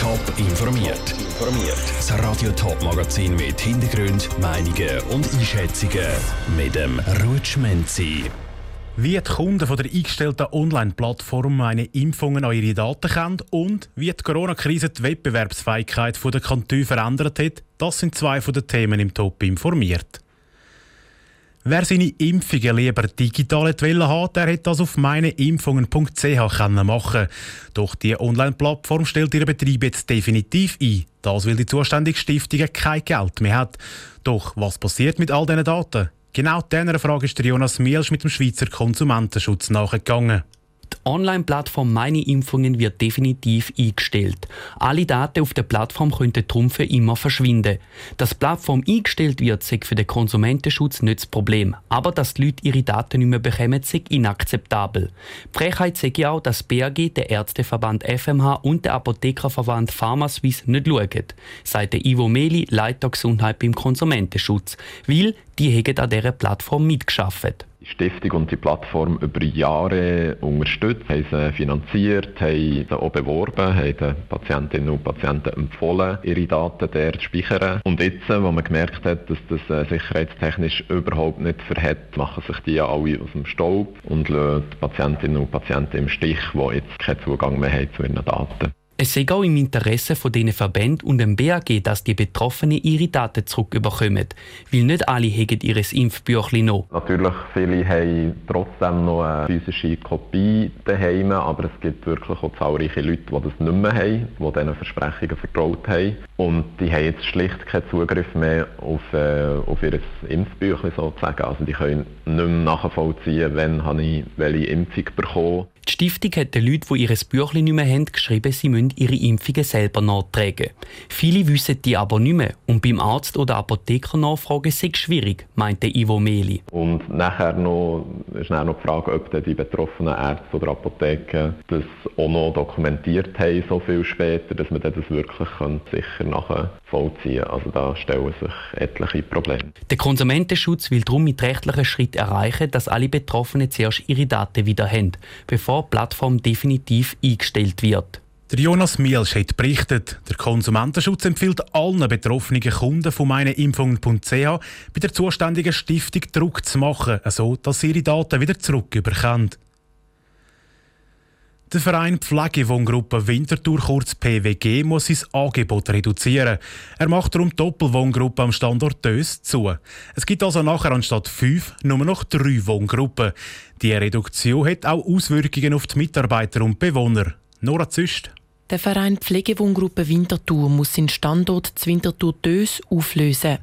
Top informiert. Informiert. Das Radio Top Magazin mit Hintergrund, Meinungen und Einschätzungen mit dem Rutschmenzi. Wie die Kunden von der eingestellten Online-Plattform meine Impfungen an ihre Daten kennen und wie die Corona-Krise die Wettbewerbsfähigkeit der Kantone verändert hat, das sind zwei von den Themen im Top informiert. Wer seine Impfungen lieber digital hat, der hätte das auf meineimpfungen.ch machen Doch die Online-Plattform stellt ihren Betrieb jetzt definitiv ein. Das, weil die zuständige Stiftung kein Geld mehr hat. Doch was passiert mit all diesen Daten? Genau dieser Frage ist Jonas Mielsch mit dem Schweizer Konsumentenschutz nachgegangen. Die Online-Plattform Meine Impfungen wird definitiv eingestellt. Alle Daten auf der Plattform könnten darum für immer verschwinden. Dass die Plattform eingestellt wird, ist für den Konsumentenschutz nicht das Problem. Aber dass die Leute ihre Daten nicht mehr bekommen, ist inakzeptabel. Die Frechheit sage auch, dass BRG, der Ärzteverband FMH und der Apothekerverband PharmaSuisse nicht schauen, sagt Ivo Meli, Leiter Gesundheit beim Konsumentenschutz. Weil die haben an dieser Plattform mitgeschafft. Stiftung und die Plattform über Jahre unterstützt, haben sie finanziert, haben sie auch beworben, haben den Patientinnen und Patienten empfohlen, ihre Daten dort zu speichern. Und jetzt, wo man gemerkt hat, dass das äh, sicherheitstechnisch überhaupt nicht verhält, machen sich die alle aus dem Staub und lassen die Patientinnen und Patienten im Stich, die jetzt keinen Zugang mehr haben zu ihren Daten. Es sei auch im Interesse von diesen Verbänden und dem BAG, dass die Betroffenen ihre Daten zurückbekommen, weil nicht alle haben ihr Impfbüchlein noch. Natürlich, viele haben trotzdem noch eine physische Kopie daheim, aber es gibt wirklich auch zahlreiche Leute, die das nicht mehr haben, die diesen Versprechungen vertraut haben. Und die haben jetzt schlicht keinen Zugriff mehr auf, äh, auf ihr Impfbüchlein sozusagen. Also die können nicht mehr nachvollziehen, wann habe ich welche Impfung bekommen. Die Stiftung hat den Leuten, die ihr Büchlein nicht mehr haben, geschrieben, sie müssen ihre Impfungen selber nachtragen. Viele wissen die aber nicht mehr. Und beim Arzt oder Apotheker nachfragen ist schwierig, meinte Ivo Meli. Und nachher noch, ist dann noch die Frage, ob die betroffenen Ärzte oder Apotheken das auch noch dokumentiert haben, so viel später, dass man das wirklich sicher nachvollziehen kann. Also da stellen sich etliche Probleme. Der Konsumentenschutz will darum mit rechtlichen Schritten erreichen, dass alle Betroffenen zuerst ihre Daten wieder haben, bevor Plattform definitiv eingestellt wird. Der Jonas Mielsch hat berichtet, der Konsumentenschutz empfiehlt allen betroffenen Kunden von meineimpfungen.ch bei der zuständigen Stiftung Druck zu machen, so dass sie ihre Daten wieder zurückbekommen. Der Verein Pflegewohngruppe Winterthur, kurz PWG, muss sein Angebot reduzieren. Er macht darum die Doppelwohngruppe am Standort Dös zu. Es gibt also nachher anstatt fünf nur noch drei Wohngruppen. Die Reduktion hat auch Auswirkungen auf die Mitarbeiter und Bewohner. Nora Züst. Der Verein Pflegewohngruppe Winterthur muss seinen Standort zu Winterthur Dös auflösen.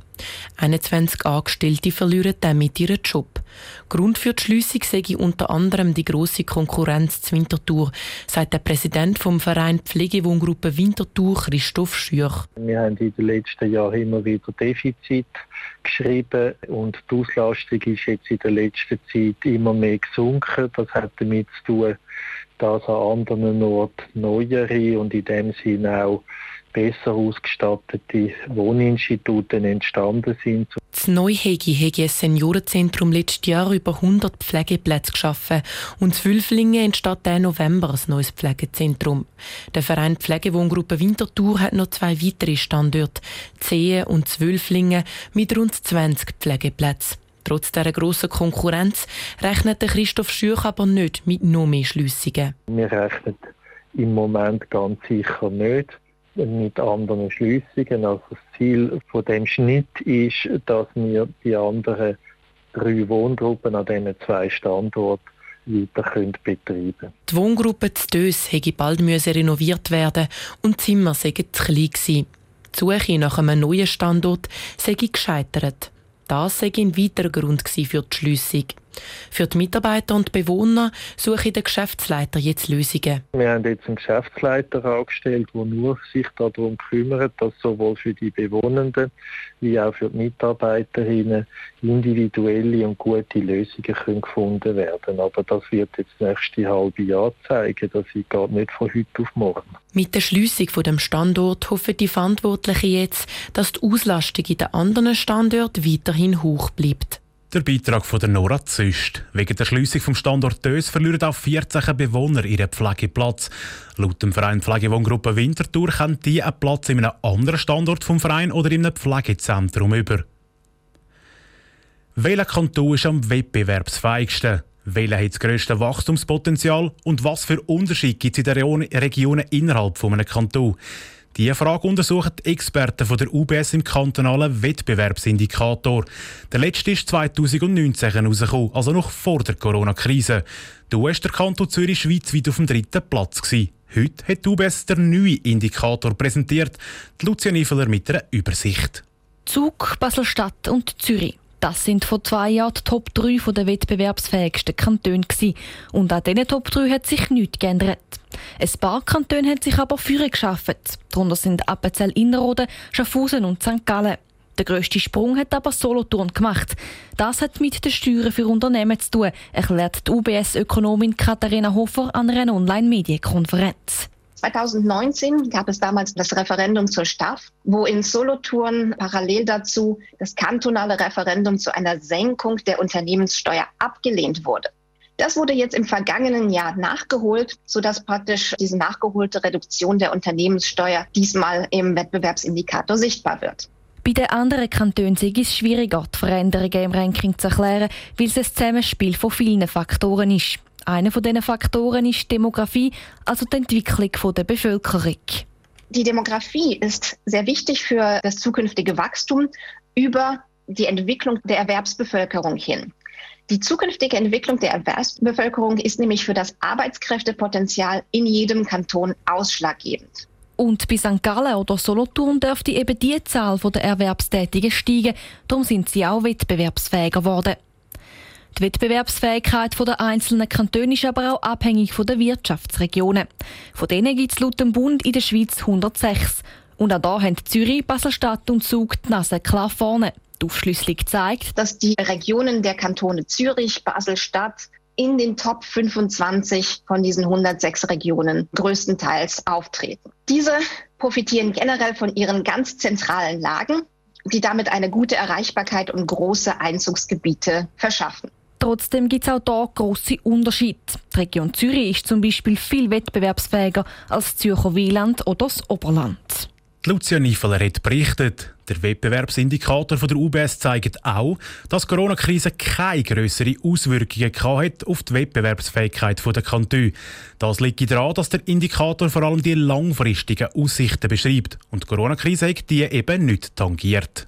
21 Angestellte verlieren damit ihren Job. Grund für die Schliessung sei unter anderem die grosse Konkurrenz zu Winterthur, sagt der Präsident vom Verein Pflegewohngruppe Winterthur, Christoph Schürch. Wir haben in den letzten Jahren immer wieder Defizit geschrieben und die Auslastung ist jetzt in der letzten Zeit immer mehr gesunken. Das hat damit zu tun, dass an anderen Orten neuere und in dem Sinne auch besser ausgestattete Wohninstitute entstanden sind. Das Neuhegi hat ein Seniorenzentrum letztes Jahr über 100 Pflegeplätze geschaffen und in Wülflingen entsteht Ende November ein neues Pflegezentrum. Der Verein Pflegewohngruppe Winterthur hat noch zwei weitere Standorte, Zehen und Zwölflingen mit rund 20 Pflegeplätzen. Trotz dieser grossen Konkurrenz rechnet Christoph Schüch aber nicht mit noch mehr Schliessungen. Wir rechnen im Moment ganz sicher nicht mit anderen Schliessungen. Also das Ziel von dem Schnitt ist, dass wir die anderen drei Wohngruppen an diesen zwei Standorten weiter können betreiben Die Wohngruppe zu Dös hätte bald renoviert werden und die Zimmer seien zu klein gewesen. Die Suche nach einem neuen Standort sei gescheitert. Das sei ein weiterer Grund für die Schliessung. Für die Mitarbeiter und Bewohner suche der Geschäftsleiter jetzt Lösungen. Wir haben jetzt einen Geschäftsleiter angestellt, der nur sich darum kümmert, dass sowohl für die Bewohnenden wie auch für die Mitarbeiterinnen individuelle und gute Lösungen können gefunden werden. Aber das wird jetzt das nächste halbe Jahr zeigen. Das geht nicht von heute auf morgen. Mit der Schliessung von dem Standort hoffen die Verantwortlichen jetzt, dass die Auslastung in den anderen Standorten weiterhin hoch bleibt. Der Beitrag von der Nora Züst. Wegen der Schliessung vom Standort Dös verlieren auch 14 Bewohner ihren Pflegeplatz. Laut dem Verein Pflegewohngruppe Winterthur können die einen Platz in einem anderen Standort vom Verein oder in einem Pflegezentrum über. Welcher Kanton ist am wettbewerbsfähigsten? Welcher hat das grösste Wachstumspotenzial und was für Unterschiede gibt es in den Regionen innerhalb eines Kantons? Diese Frage untersuchen die Experten von der UBS im kantonalen Wettbewerbsindikator. Der letzte ist 2019 herausgekommen, also noch vor der Corona-Krise. Da war der Kanton Zürich schweizweit auf dem dritten Platz. Gewesen. Heute hat die UBS den neuen Indikator präsentiert. Die Lucia Niefeler mit einer Übersicht. Zug, Basel-Stadt und Zürich. Das sind vor zwei Jahren die Top 3 der wettbewerbsfähigsten Kantone. Und an diesen Top 3 hat sich nichts geändert. Ein paar Kantone haben sich aber Führer geschaffen. Darunter sind Appenzell Innerrhoden, Schaffhausen und St. Gallen. Der grösste Sprung hat aber Solothurn gemacht. Das hat mit den Steuern für Unternehmen zu tun, erklärt die UBS-Ökonomin Katharina Hofer an einer Online-Medienkonferenz. 2019 gab es damals das Referendum zur Staff, wo in Solothurn parallel dazu das kantonale Referendum zu einer Senkung der Unternehmenssteuer abgelehnt wurde. Das wurde jetzt im vergangenen Jahr nachgeholt, sodass praktisch diese nachgeholte Reduktion der Unternehmenssteuer diesmal im Wettbewerbsindikator sichtbar wird. Bei den anderen Kantonen ist es schwieriger, die Veränderungen im Ranking zu erklären, weil es ein Zusammenspiel von vielen Faktoren ist. Einer von diesen Faktoren ist die Demografie, also die Entwicklung der Bevölkerung. Die Demografie ist sehr wichtig für das zukünftige Wachstum über die Entwicklung der Erwerbsbevölkerung hin. Die zukünftige Entwicklung der Erwerbsbevölkerung ist nämlich für das Arbeitskräftepotenzial in jedem Kanton ausschlaggebend. Und bei St. Gallen oder Solothurn dürfte eben die Zahl der Erwerbstätigen steigen. Darum sind sie auch wettbewerbsfähiger geworden. Die Wettbewerbsfähigkeit der einzelnen Kantone ist aber auch abhängig von den Wirtschaftsregionen. Von denen gibt es laut dem Bund in der Schweiz 106. Und auch da haben Zürich, Basel-Stadt und Zug die Nase klar vorne. Die Aufschlüsselung zeigt, dass die Regionen der Kantone Zürich, Basel-Stadt in den Top 25 von diesen 106 Regionen größtenteils auftreten. Diese profitieren generell von ihren ganz zentralen Lagen, die damit eine gute Erreichbarkeit und große Einzugsgebiete verschaffen. Trotzdem gibt es auch hier grosse Unterschiede. Die Region Zürich ist zum Beispiel viel wettbewerbsfähiger als Zürcher Wieland oder das Oberland. Lucia Niefeler hat berichtet. Der Wettbewerbsindikator der UBS zeigt auch, dass die Corona-Krise keine größeren Auswirkungen hat auf die Wettbewerbsfähigkeit der Kantone. Das liegt daran, dass der Indikator vor allem die langfristigen Aussichten beschreibt und die Corona-Krise die eben nicht tangiert.